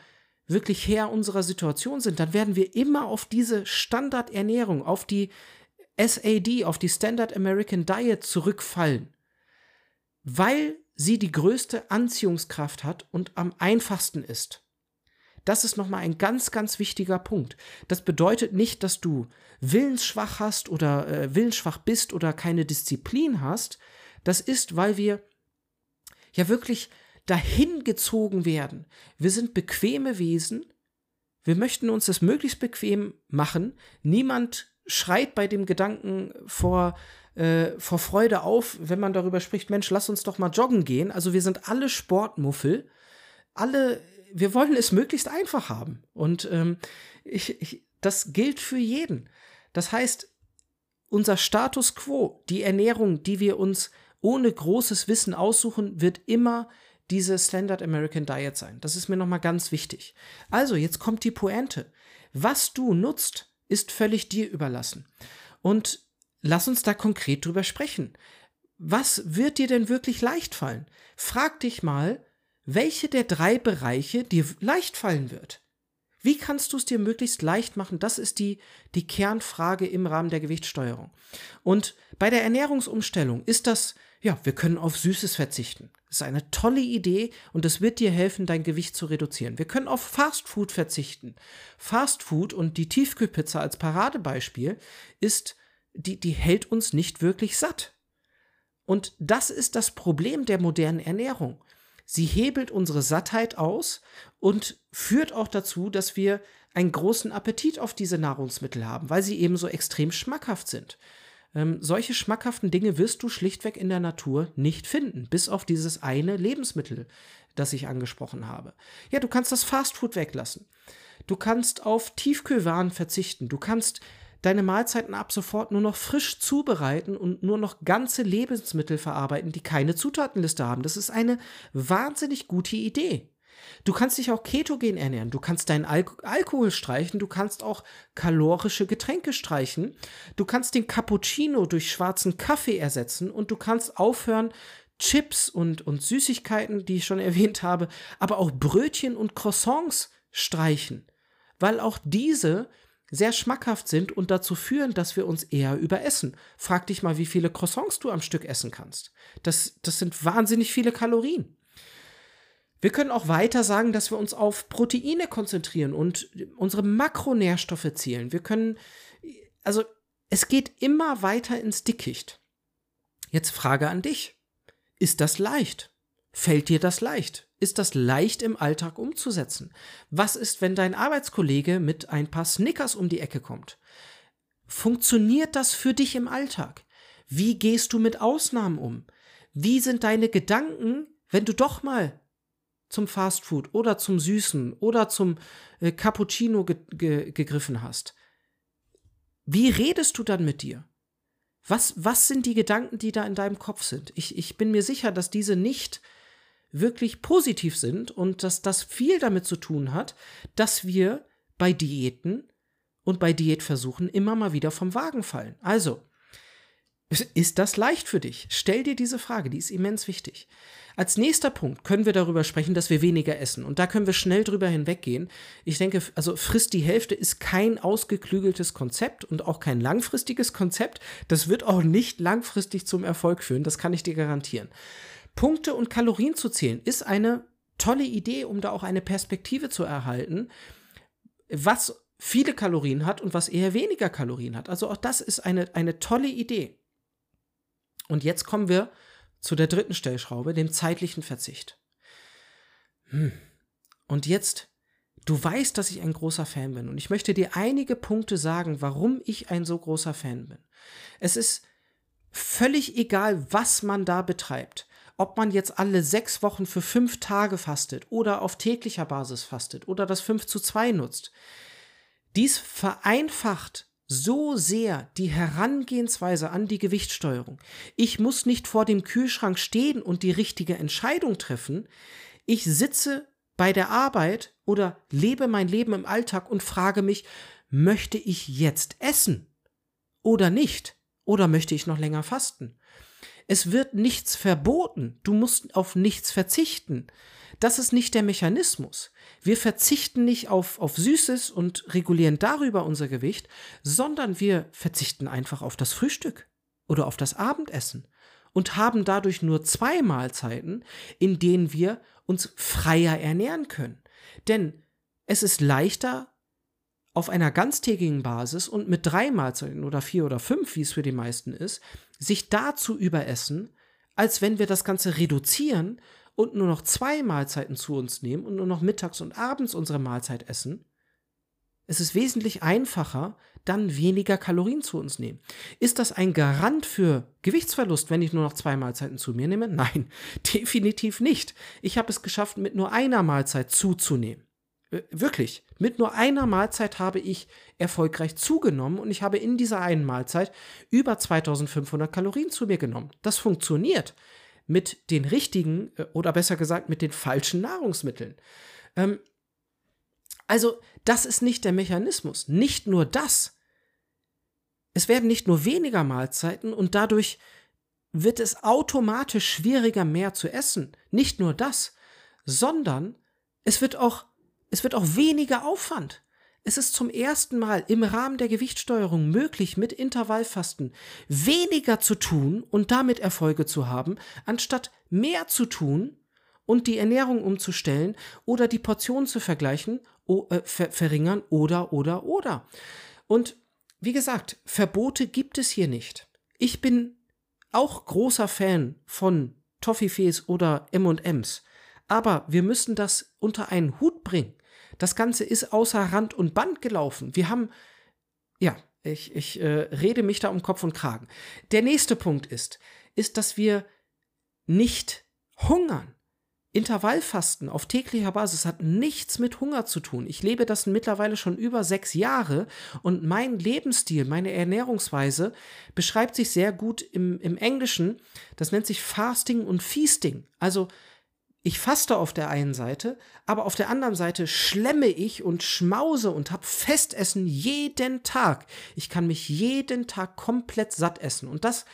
wirklich Herr unserer Situation sind, dann werden wir immer auf diese Standardernährung, auf die SAD, auf die Standard American Diet zurückfallen weil sie die größte Anziehungskraft hat und am einfachsten ist. Das ist nochmal ein ganz, ganz wichtiger Punkt. Das bedeutet nicht, dass du willensschwach hast oder äh, willensschwach bist oder keine Disziplin hast. Das ist, weil wir ja wirklich dahin gezogen werden. Wir sind bequeme Wesen. Wir möchten uns das möglichst bequem machen. Niemand schreit bei dem Gedanken vor, äh, vor Freude auf, wenn man darüber spricht, Mensch, lass uns doch mal joggen gehen. Also wir sind alle Sportmuffel, alle, wir wollen es möglichst einfach haben. Und ähm, ich, ich, das gilt für jeden. Das heißt, unser Status quo, die Ernährung, die wir uns ohne großes Wissen aussuchen, wird immer diese Standard American Diet sein. Das ist mir nochmal ganz wichtig. Also, jetzt kommt die Pointe. Was du nutzt, ist völlig dir überlassen. Und lass uns da konkret drüber sprechen. Was wird dir denn wirklich leicht fallen? Frag dich mal, welche der drei Bereiche dir leicht fallen wird. Wie kannst du es dir möglichst leicht machen? Das ist die, die Kernfrage im Rahmen der Gewichtssteuerung. Und bei der Ernährungsumstellung ist das, ja, wir können auf Süßes verzichten. Das ist eine tolle Idee und das wird dir helfen, dein Gewicht zu reduzieren. Wir können auf Fast Food verzichten. Fast Food und die Tiefkühlpizza als Paradebeispiel ist die, die hält uns nicht wirklich satt. Und das ist das Problem der modernen Ernährung. Sie hebelt unsere Sattheit aus und führt auch dazu, dass wir einen großen Appetit auf diese Nahrungsmittel haben, weil sie eben so extrem schmackhaft sind. Ähm, solche schmackhaften Dinge wirst du schlichtweg in der Natur nicht finden, bis auf dieses eine Lebensmittel, das ich angesprochen habe. Ja, du kannst das Fastfood weglassen. Du kannst auf Tiefkühlwaren verzichten. Du kannst deine Mahlzeiten ab sofort nur noch frisch zubereiten und nur noch ganze Lebensmittel verarbeiten, die keine Zutatenliste haben. Das ist eine wahnsinnig gute Idee. Du kannst dich auch ketogen ernähren, du kannst deinen Al Alkohol streichen, du kannst auch kalorische Getränke streichen, du kannst den Cappuccino durch schwarzen Kaffee ersetzen und du kannst aufhören, Chips und, und Süßigkeiten, die ich schon erwähnt habe, aber auch Brötchen und Croissants streichen, weil auch diese sehr schmackhaft sind und dazu führen, dass wir uns eher überessen. Frag dich mal, wie viele Croissants du am Stück essen kannst. Das, das sind wahnsinnig viele Kalorien. Wir können auch weiter sagen, dass wir uns auf Proteine konzentrieren und unsere Makronährstoffe zielen. Wir können, also es geht immer weiter ins Dickicht. Jetzt Frage an dich. Ist das leicht? Fällt dir das leicht? Ist das leicht im Alltag umzusetzen? Was ist, wenn dein Arbeitskollege mit ein paar Snickers um die Ecke kommt? Funktioniert das für dich im Alltag? Wie gehst du mit Ausnahmen um? Wie sind deine Gedanken, wenn du doch mal zum Fastfood oder zum Süßen oder zum äh, Cappuccino ge ge gegriffen hast, wie redest du dann mit dir? Was, was sind die Gedanken, die da in deinem Kopf sind? Ich, ich bin mir sicher, dass diese nicht wirklich positiv sind und dass das viel damit zu tun hat, dass wir bei Diäten und bei Diätversuchen immer mal wieder vom Wagen fallen. Also, ist das leicht für dich? Stell dir diese Frage, die ist immens wichtig. Als nächster Punkt können wir darüber sprechen, dass wir weniger essen. Und da können wir schnell drüber hinweggehen. Ich denke, also frisst die Hälfte ist kein ausgeklügeltes Konzept und auch kein langfristiges Konzept. Das wird auch nicht langfristig zum Erfolg führen. Das kann ich dir garantieren. Punkte und Kalorien zu zählen ist eine tolle Idee, um da auch eine Perspektive zu erhalten, was viele Kalorien hat und was eher weniger Kalorien hat. Also auch das ist eine, eine tolle Idee. Und jetzt kommen wir zu der dritten Stellschraube, dem zeitlichen Verzicht. Hm. Und jetzt, du weißt, dass ich ein großer Fan bin und ich möchte dir einige Punkte sagen, warum ich ein so großer Fan bin. Es ist völlig egal, was man da betreibt. Ob man jetzt alle sechs Wochen für fünf Tage fastet oder auf täglicher Basis fastet oder das 5 zu 2 nutzt. Dies vereinfacht so sehr die Herangehensweise an die Gewichtssteuerung. Ich muss nicht vor dem Kühlschrank stehen und die richtige Entscheidung treffen. Ich sitze bei der Arbeit oder lebe mein Leben im Alltag und frage mich, möchte ich jetzt essen oder nicht? Oder möchte ich noch länger fasten? Es wird nichts verboten. Du musst auf nichts verzichten. Das ist nicht der Mechanismus. Wir verzichten nicht auf, auf Süßes und regulieren darüber unser Gewicht, sondern wir verzichten einfach auf das Frühstück oder auf das Abendessen und haben dadurch nur zwei Mahlzeiten, in denen wir uns freier ernähren können. Denn es ist leichter, auf einer ganztägigen Basis und mit drei Mahlzeiten oder vier oder fünf, wie es für die meisten ist, sich da zu überessen, als wenn wir das Ganze reduzieren und nur noch zwei Mahlzeiten zu uns nehmen und nur noch mittags und abends unsere Mahlzeit essen, es ist wesentlich einfacher, dann weniger Kalorien zu uns nehmen. Ist das ein Garant für Gewichtsverlust, wenn ich nur noch zwei Mahlzeiten zu mir nehme? Nein, definitiv nicht. Ich habe es geschafft, mit nur einer Mahlzeit zuzunehmen. Äh, wirklich, mit nur einer Mahlzeit habe ich erfolgreich zugenommen und ich habe in dieser einen Mahlzeit über 2500 Kalorien zu mir genommen. Das funktioniert mit den richtigen äh, oder besser gesagt mit den falschen Nahrungsmitteln. Ähm, also das ist nicht der Mechanismus. Nicht nur das. Es werden nicht nur weniger Mahlzeiten und dadurch wird es automatisch schwieriger, mehr zu essen. Nicht nur das, sondern es wird auch, es wird auch weniger Aufwand. Es ist zum ersten Mal im Rahmen der Gewichtssteuerung möglich, mit Intervallfasten weniger zu tun und damit Erfolge zu haben, anstatt mehr zu tun und die Ernährung umzustellen oder die Portionen zu vergleichen, äh, ver verringern oder, oder, oder. Und wie gesagt, Verbote gibt es hier nicht. Ich bin auch großer Fan von Toffifees oder M&Ms. Aber wir müssen das unter einen Hut bringen. Das Ganze ist außer Rand und Band gelaufen. Wir haben, ja, ich, ich äh, rede mich da um Kopf und Kragen. Der nächste Punkt ist, ist, dass wir nicht hungern. Intervallfasten auf täglicher Basis hat nichts mit Hunger zu tun. Ich lebe das mittlerweile schon über sechs Jahre und mein Lebensstil, meine Ernährungsweise beschreibt sich sehr gut im, im Englischen. Das nennt sich Fasting und Feasting. Also ich faste auf der einen Seite, aber auf der anderen Seite schlemme ich und schmause und habe Festessen jeden Tag. Ich kann mich jeden Tag komplett satt essen. Und das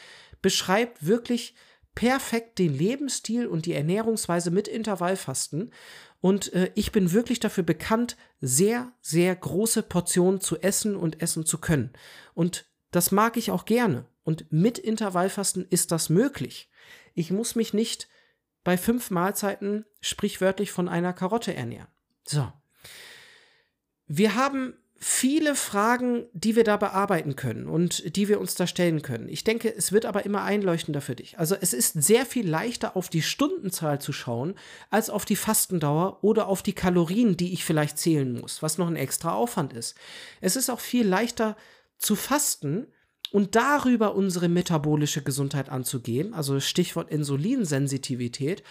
beschreibt wirklich perfekt den Lebensstil und die Ernährungsweise mit Intervallfasten. Und äh, ich bin wirklich dafür bekannt, sehr, sehr große Portionen zu essen und essen zu können. Und das mag ich auch gerne. Und mit Intervallfasten ist das möglich. Ich muss mich nicht bei fünf Mahlzeiten sprichwörtlich von einer Karotte ernähren. So. Wir haben viele Fragen, die wir da bearbeiten können und die wir uns da stellen können. Ich denke, es wird aber immer einleuchtender für dich. Also es ist sehr viel leichter auf die Stundenzahl zu schauen, als auf die Fastendauer oder auf die Kalorien, die ich vielleicht zählen muss, was noch ein extra Aufwand ist. Es ist auch viel leichter zu fasten, und darüber unsere metabolische Gesundheit anzugehen, also Stichwort Insulinsensitivität,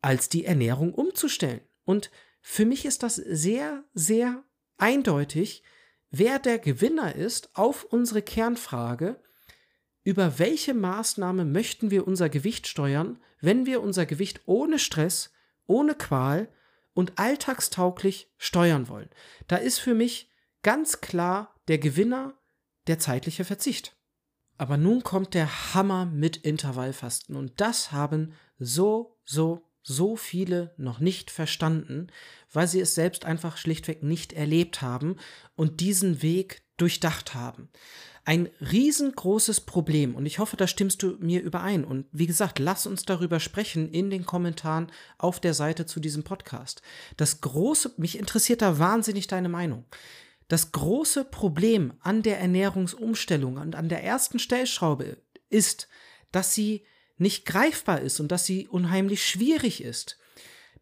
als die Ernährung umzustellen. Und für mich ist das sehr, sehr eindeutig, wer der Gewinner ist auf unsere Kernfrage, über welche Maßnahme möchten wir unser Gewicht steuern, wenn wir unser Gewicht ohne Stress, ohne Qual und alltagstauglich steuern wollen. Da ist für mich ganz klar der Gewinner der zeitliche Verzicht. Aber nun kommt der Hammer mit Intervallfasten und das haben so, so, so viele noch nicht verstanden, weil sie es selbst einfach schlichtweg nicht erlebt haben und diesen Weg durchdacht haben. Ein riesengroßes Problem und ich hoffe, da stimmst du mir überein. Und wie gesagt, lass uns darüber sprechen in den Kommentaren auf der Seite zu diesem Podcast. Das große, mich interessiert da wahnsinnig deine Meinung. Das große Problem an der Ernährungsumstellung und an der ersten Stellschraube ist, dass sie nicht greifbar ist und dass sie unheimlich schwierig ist.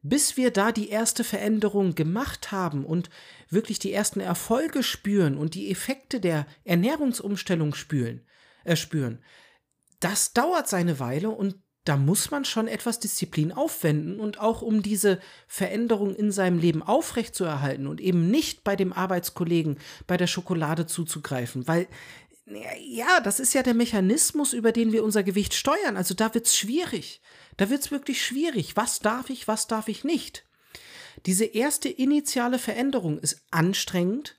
Bis wir da die erste Veränderung gemacht haben und wirklich die ersten Erfolge spüren und die Effekte der Ernährungsumstellung spüren, äh, spüren, das dauert seine Weile und da muss man schon etwas Disziplin aufwenden und auch um diese Veränderung in seinem Leben aufrechtzuerhalten und eben nicht bei dem Arbeitskollegen bei der Schokolade zuzugreifen, weil ja, das ist ja der Mechanismus, über den wir unser Gewicht steuern. Also da wird's schwierig. Da wird's wirklich schwierig. Was darf ich, was darf ich nicht? Diese erste initiale Veränderung ist anstrengend,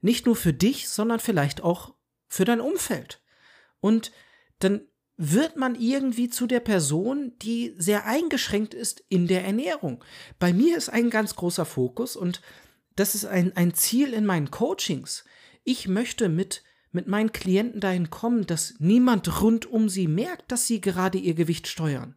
nicht nur für dich, sondern vielleicht auch für dein Umfeld. Und dann wird man irgendwie zu der Person, die sehr eingeschränkt ist in der Ernährung. Bei mir ist ein ganz großer Fokus und das ist ein, ein Ziel in meinen Coachings. Ich möchte mit mit meinen Klienten dahin kommen, dass niemand rund um sie merkt, dass sie gerade ihr Gewicht steuern.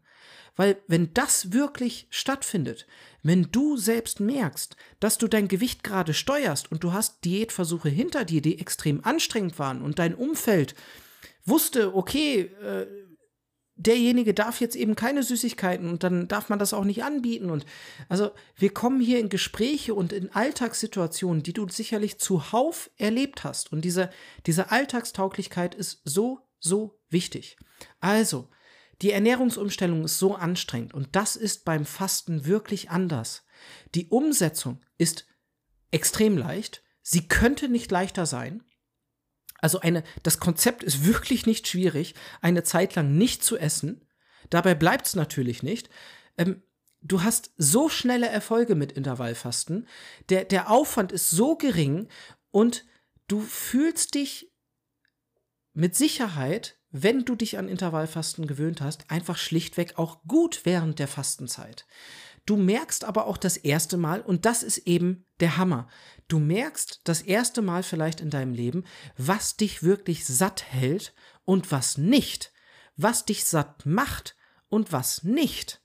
Weil wenn das wirklich stattfindet, wenn du selbst merkst, dass du dein Gewicht gerade steuerst und du hast Diätversuche hinter dir, die extrem anstrengend waren und dein Umfeld wusste, okay, äh, derjenige darf jetzt eben keine Süßigkeiten und dann darf man das auch nicht anbieten. Und also wir kommen hier in Gespräche und in Alltagssituationen, die du sicherlich zuhauf erlebt hast. Und diese, diese Alltagstauglichkeit ist so, so wichtig. Also, die Ernährungsumstellung ist so anstrengend und das ist beim Fasten wirklich anders. Die Umsetzung ist extrem leicht. Sie könnte nicht leichter sein. Also eine, das Konzept ist wirklich nicht schwierig, eine Zeit lang nicht zu essen. Dabei bleibt es natürlich nicht. Ähm, du hast so schnelle Erfolge mit Intervallfasten. Der, der Aufwand ist so gering und du fühlst dich mit Sicherheit, wenn du dich an Intervallfasten gewöhnt hast, einfach schlichtweg auch gut während der Fastenzeit. Du merkst aber auch das erste Mal, und das ist eben der Hammer, du merkst das erste Mal vielleicht in deinem Leben, was dich wirklich satt hält und was nicht, was dich satt macht und was nicht.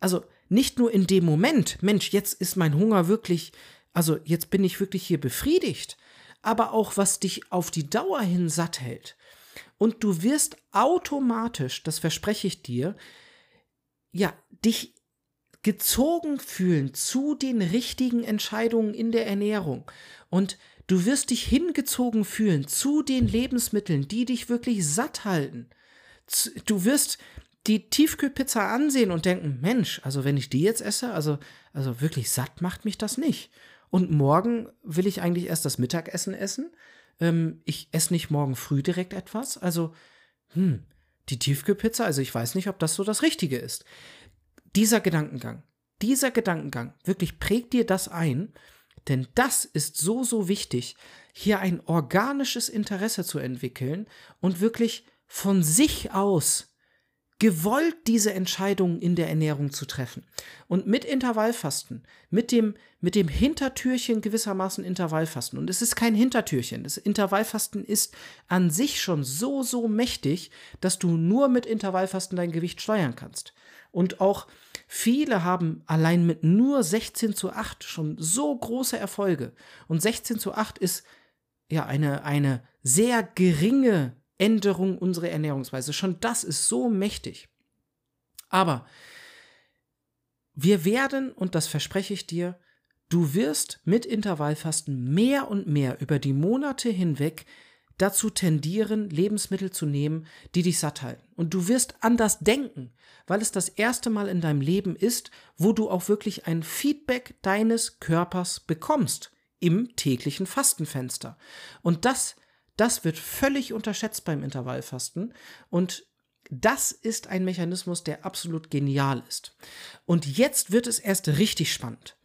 Also nicht nur in dem Moment, Mensch, jetzt ist mein Hunger wirklich, also jetzt bin ich wirklich hier befriedigt, aber auch was dich auf die Dauer hin satt hält. Und du wirst automatisch, das verspreche ich dir, ja, dich gezogen fühlen zu den richtigen Entscheidungen in der Ernährung. Und du wirst dich hingezogen fühlen zu den Lebensmitteln, die dich wirklich satt halten. Du wirst die Tiefkühlpizza ansehen und denken, Mensch, also wenn ich die jetzt esse, also, also wirklich satt macht mich das nicht. Und morgen will ich eigentlich erst das Mittagessen essen. Ähm, ich esse nicht morgen früh direkt etwas. Also, hm, die Tiefkühlpizza, also ich weiß nicht, ob das so das Richtige ist dieser Gedankengang, dieser Gedankengang, wirklich prägt dir das ein, denn das ist so, so wichtig, hier ein organisches Interesse zu entwickeln und wirklich von sich aus gewollt diese Entscheidungen in der Ernährung zu treffen. Und mit Intervallfasten, mit dem, mit dem Hintertürchen gewissermaßen Intervallfasten. Und es ist kein Hintertürchen. Das Intervallfasten ist an sich schon so, so mächtig, dass du nur mit Intervallfasten dein Gewicht steuern kannst. Und auch viele haben allein mit nur 16 zu 8 schon so große Erfolge. Und 16 zu 8 ist ja eine, eine sehr geringe Änderung unserer Ernährungsweise. Schon das ist so mächtig. Aber wir werden, und das verspreche ich dir, du wirst mit Intervallfasten mehr und mehr über die Monate hinweg dazu tendieren, Lebensmittel zu nehmen, die dich satt halten. Und du wirst anders denken, weil es das erste Mal in deinem Leben ist, wo du auch wirklich ein Feedback deines Körpers bekommst im täglichen Fastenfenster. Und das, das wird völlig unterschätzt beim Intervallfasten und das ist ein Mechanismus, der absolut genial ist. Und jetzt wird es erst richtig spannend.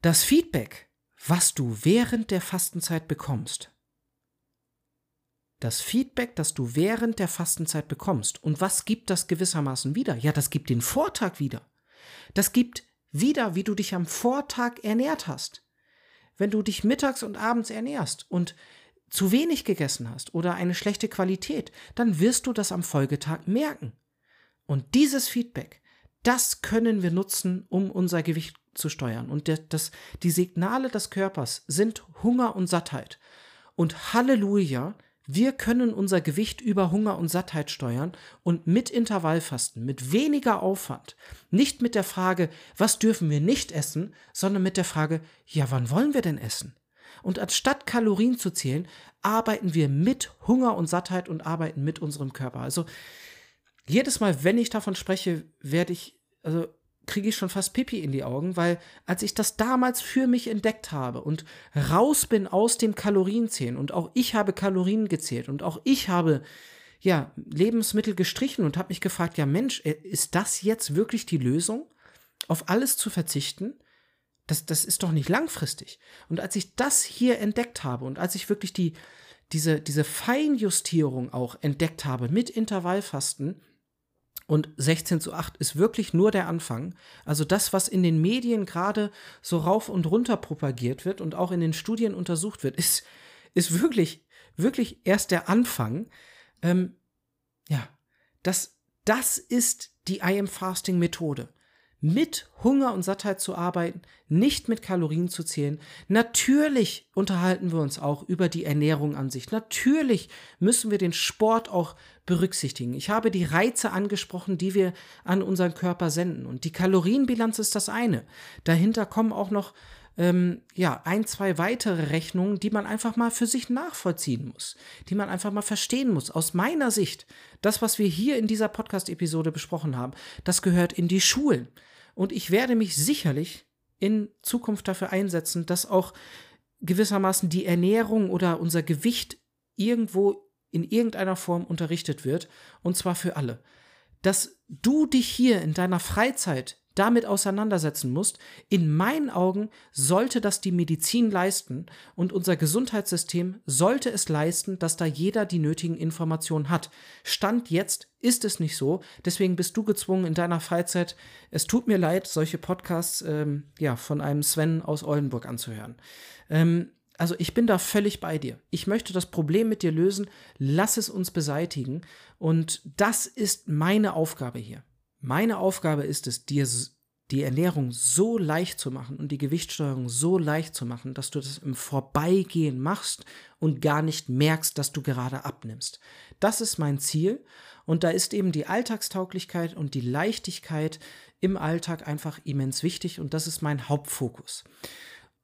Das Feedback, was du während der Fastenzeit bekommst, das Feedback, das du während der Fastenzeit bekommst. Und was gibt das gewissermaßen wieder? Ja, das gibt den Vortag wieder. Das gibt wieder, wie du dich am Vortag ernährt hast. Wenn du dich mittags und abends ernährst und zu wenig gegessen hast oder eine schlechte Qualität, dann wirst du das am Folgetag merken. Und dieses Feedback, das können wir nutzen, um unser Gewicht zu steuern. Und das, die Signale des Körpers sind Hunger und Sattheit. Und Halleluja, wir können unser Gewicht über Hunger und Sattheit steuern und mit Intervallfasten, mit weniger Aufwand, nicht mit der Frage, was dürfen wir nicht essen, sondern mit der Frage, ja, wann wollen wir denn essen? Und anstatt Kalorien zu zählen, arbeiten wir mit Hunger und Sattheit und arbeiten mit unserem Körper. Also jedes Mal, wenn ich davon spreche, werde ich, also kriege ich schon fast Pipi in die Augen, weil als ich das damals für mich entdeckt habe und raus bin aus dem Kalorienzählen und auch ich habe Kalorien gezählt und auch ich habe ja Lebensmittel gestrichen und habe mich gefragt, ja Mensch, äh, ist das jetzt wirklich die Lösung, auf alles zu verzichten? Das, das ist doch nicht langfristig. Und als ich das hier entdeckt habe und als ich wirklich die, diese, diese Feinjustierung auch entdeckt habe mit Intervallfasten, und 16 zu 8 ist wirklich nur der Anfang. Also das, was in den Medien gerade so rauf und runter propagiert wird und auch in den Studien untersucht wird, ist, ist wirklich, wirklich erst der Anfang. Ähm, ja, das, das ist die I Am Fasting Methode mit Hunger und Sattheit zu arbeiten, nicht mit Kalorien zu zählen. Natürlich unterhalten wir uns auch über die Ernährung an sich. Natürlich müssen wir den Sport auch berücksichtigen. Ich habe die Reize angesprochen, die wir an unseren Körper senden. Und die Kalorienbilanz ist das eine. Dahinter kommen auch noch ähm, ja, ein, zwei weitere Rechnungen, die man einfach mal für sich nachvollziehen muss, die man einfach mal verstehen muss. Aus meiner Sicht, das, was wir hier in dieser Podcast-Episode besprochen haben, das gehört in die Schulen. Und ich werde mich sicherlich in Zukunft dafür einsetzen, dass auch gewissermaßen die Ernährung oder unser Gewicht irgendwo in irgendeiner Form unterrichtet wird, und zwar für alle. Dass du dich hier in deiner Freizeit damit auseinandersetzen musst, in meinen Augen sollte das die Medizin leisten und unser Gesundheitssystem sollte es leisten, dass da jeder die nötigen Informationen hat. Stand jetzt ist es nicht so, deswegen bist du gezwungen in deiner Freizeit, es tut mir leid, solche Podcasts ähm, ja, von einem Sven aus Oldenburg anzuhören. Ähm, also ich bin da völlig bei dir. Ich möchte das Problem mit dir lösen, lass es uns beseitigen und das ist meine Aufgabe hier. Meine Aufgabe ist es, dir die Ernährung so leicht zu machen und die Gewichtssteuerung so leicht zu machen, dass du das im Vorbeigehen machst und gar nicht merkst, dass du gerade abnimmst. Das ist mein Ziel und da ist eben die Alltagstauglichkeit und die Leichtigkeit im Alltag einfach immens wichtig und das ist mein Hauptfokus.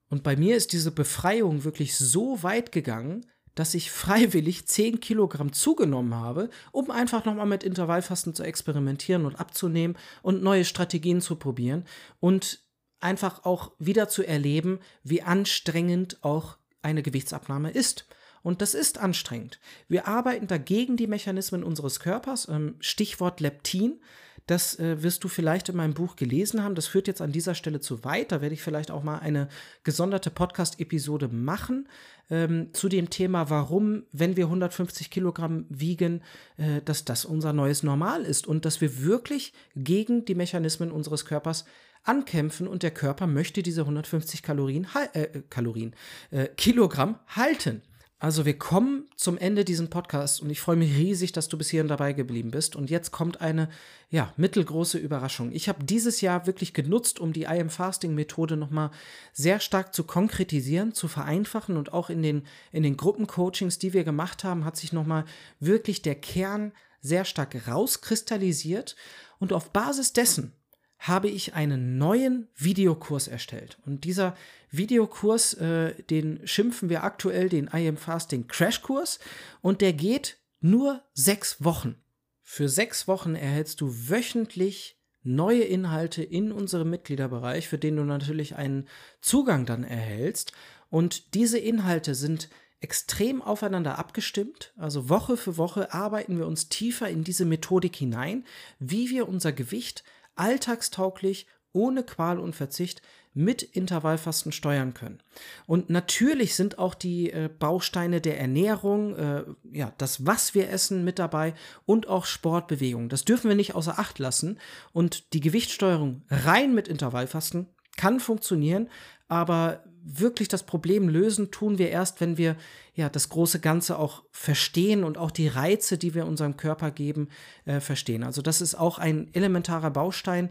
Und bei mir ist diese Befreiung wirklich so weit gegangen, dass ich freiwillig 10 Kilogramm zugenommen habe, um einfach nochmal mit Intervallfasten zu experimentieren und abzunehmen und neue Strategien zu probieren und einfach auch wieder zu erleben, wie anstrengend auch eine Gewichtsabnahme ist. Und das ist anstrengend. Wir arbeiten dagegen die Mechanismen unseres Körpers, ähm, Stichwort Leptin. Das äh, wirst du vielleicht in meinem Buch gelesen haben. Das führt jetzt an dieser Stelle zu weit. Da werde ich vielleicht auch mal eine gesonderte Podcast-Episode machen ähm, zu dem Thema, warum, wenn wir 150 Kilogramm wiegen, äh, dass das unser neues Normal ist und dass wir wirklich gegen die Mechanismen unseres Körpers ankämpfen und der Körper möchte diese 150 Kalorien, äh, Kalorien, äh, Kilogramm halten. Also wir kommen zum Ende dieses Podcasts und ich freue mich riesig, dass du bis hierhin dabei geblieben bist. Und jetzt kommt eine ja, mittelgroße Überraschung. Ich habe dieses Jahr wirklich genutzt, um die I Am Fasting Methode nochmal sehr stark zu konkretisieren, zu vereinfachen und auch in den, in den Gruppencoachings, die wir gemacht haben, hat sich nochmal wirklich der Kern sehr stark rauskristallisiert und auf Basis dessen habe ich einen neuen Videokurs erstellt. Und dieser Videokurs, äh, den schimpfen wir aktuell den I Am Fasting Crashkurs und der geht nur sechs Wochen. Für sechs Wochen erhältst du wöchentlich neue Inhalte in unserem Mitgliederbereich, für den du natürlich einen Zugang dann erhältst. Und diese Inhalte sind extrem aufeinander abgestimmt. Also Woche für Woche arbeiten wir uns tiefer in diese Methodik hinein, wie wir unser Gewicht alltagstauglich, ohne Qual und Verzicht mit Intervallfasten steuern können. Und natürlich sind auch die äh, Bausteine der Ernährung, äh, ja, das, was wir essen, mit dabei und auch Sportbewegung. Das dürfen wir nicht außer Acht lassen. Und die Gewichtssteuerung rein mit Intervallfasten kann funktionieren, aber wirklich das Problem lösen tun wir erst, wenn wir ja das große Ganze auch verstehen und auch die Reize, die wir unserem Körper geben, äh, verstehen. Also das ist auch ein elementarer Baustein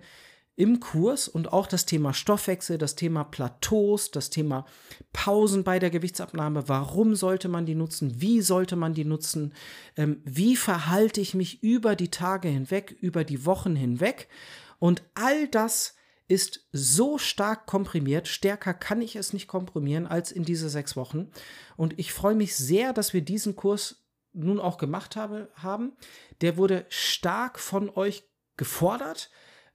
im Kurs und auch das Thema Stoffwechsel, das Thema Plateaus, das Thema Pausen bei der Gewichtsabnahme. Warum sollte man die nutzen? Wie sollte man die nutzen? Ähm, wie verhalte ich mich über die Tage hinweg, über die Wochen hinweg? Und all das ist so stark komprimiert, stärker kann ich es nicht komprimieren als in diese sechs Wochen. Und ich freue mich sehr, dass wir diesen Kurs nun auch gemacht habe, haben. Der wurde stark von euch gefordert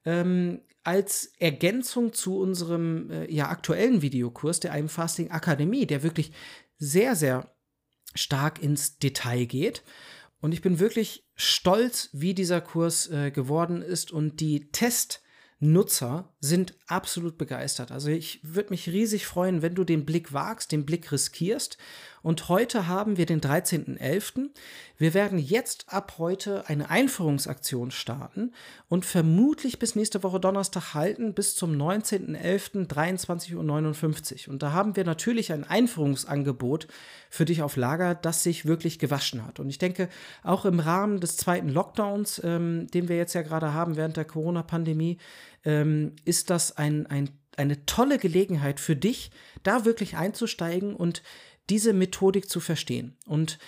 ähm, als Ergänzung zu unserem äh, ja, aktuellen Videokurs der I'm Fasting Akademie, der wirklich sehr, sehr stark ins Detail geht. Und ich bin wirklich stolz, wie dieser Kurs äh, geworden ist und die Test- Nutzer sind absolut begeistert. Also ich würde mich riesig freuen, wenn du den Blick wagst, den Blick riskierst. Und heute haben wir den 13.11. Wir werden jetzt ab heute eine Einführungsaktion starten und vermutlich bis nächste Woche Donnerstag halten, bis zum 19.11. 23.59 Uhr. Und da haben wir natürlich ein Einführungsangebot für dich auf Lager, das sich wirklich gewaschen hat. Und ich denke, auch im Rahmen des zweiten Lockdowns, ähm, den wir jetzt ja gerade haben während der Corona-Pandemie, ähm, ist das ein, ein, eine tolle Gelegenheit für dich, da wirklich einzusteigen und diese Methodik zu verstehen. Und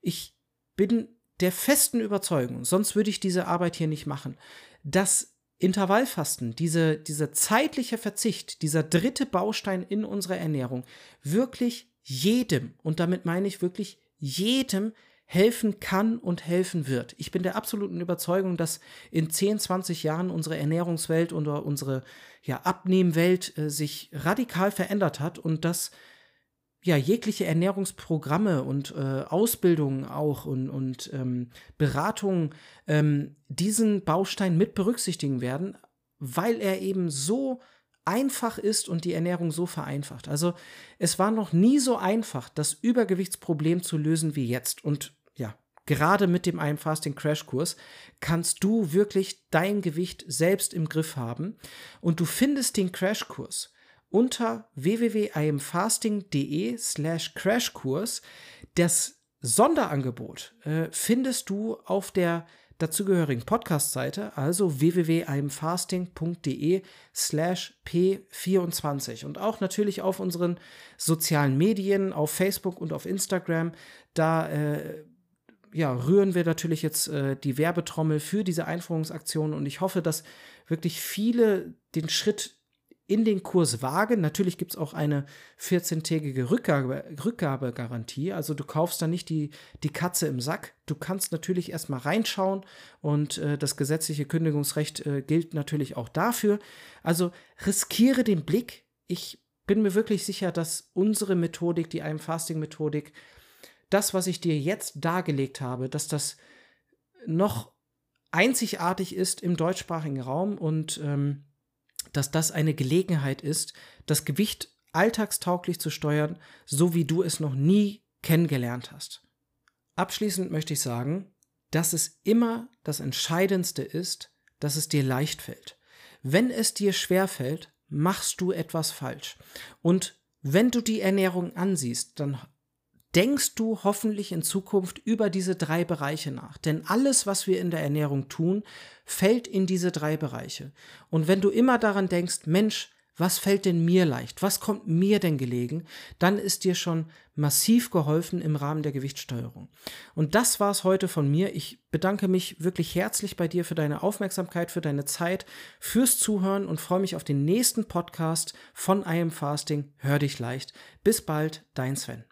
ich bin der festen Überzeugung, sonst würde ich diese Arbeit hier nicht machen, dass Intervallfasten, diese, dieser zeitliche Verzicht, dieser dritte Baustein in unserer Ernährung wirklich jedem, und damit meine ich wirklich jedem, helfen kann und helfen wird. Ich bin der absoluten Überzeugung, dass in 10, 20 Jahren unsere Ernährungswelt oder unsere ja, Abnehmwelt äh, sich radikal verändert hat und dass ja jegliche Ernährungsprogramme und äh, Ausbildungen auch und, und ähm, Beratungen ähm, diesen Baustein mit berücksichtigen werden, weil er eben so einfach ist und die Ernährung so vereinfacht. Also es war noch nie so einfach, das Übergewichtsproblem zu lösen wie jetzt. Und ja, gerade mit dem I'm Fasting Crashkurs kannst du wirklich dein Gewicht selbst im Griff haben und du findest den Crashkurs unter www.imfasting.de slash Crashkurs. Das Sonderangebot äh, findest du auf der dazugehörigen Podcast-Seite, also www.imfasting.de slash p24 und auch natürlich auf unseren sozialen Medien, auf Facebook und auf Instagram. Da äh, ja, rühren wir natürlich jetzt äh, die Werbetrommel für diese Einführungsaktion und ich hoffe, dass wirklich viele den Schritt in den Kurs wagen. Natürlich gibt es auch eine 14-tägige Rückgabe, Rückgabegarantie. Also du kaufst da nicht die, die Katze im Sack. Du kannst natürlich erstmal reinschauen und äh, das gesetzliche Kündigungsrecht äh, gilt natürlich auch dafür. Also riskiere den Blick. Ich bin mir wirklich sicher, dass unsere Methodik, die einem Fasting-Methodik, das, was ich dir jetzt dargelegt habe, dass das noch einzigartig ist im deutschsprachigen Raum und ähm, dass das eine Gelegenheit ist, das Gewicht alltagstauglich zu steuern, so wie du es noch nie kennengelernt hast. Abschließend möchte ich sagen, dass es immer das Entscheidendste ist, dass es dir leicht fällt. Wenn es dir schwer fällt, machst du etwas falsch. Und wenn du die Ernährung ansiehst, dann denkst du hoffentlich in Zukunft über diese drei Bereiche nach. Denn alles, was wir in der Ernährung tun, fällt in diese drei Bereiche. Und wenn du immer daran denkst, Mensch, was fällt denn mir leicht, was kommt mir denn gelegen, dann ist dir schon massiv geholfen im Rahmen der Gewichtssteuerung. Und das war es heute von mir. Ich bedanke mich wirklich herzlich bei dir für deine Aufmerksamkeit, für deine Zeit, fürs Zuhören und freue mich auf den nächsten Podcast von I Am Fasting. Hör dich leicht. Bis bald, dein Sven.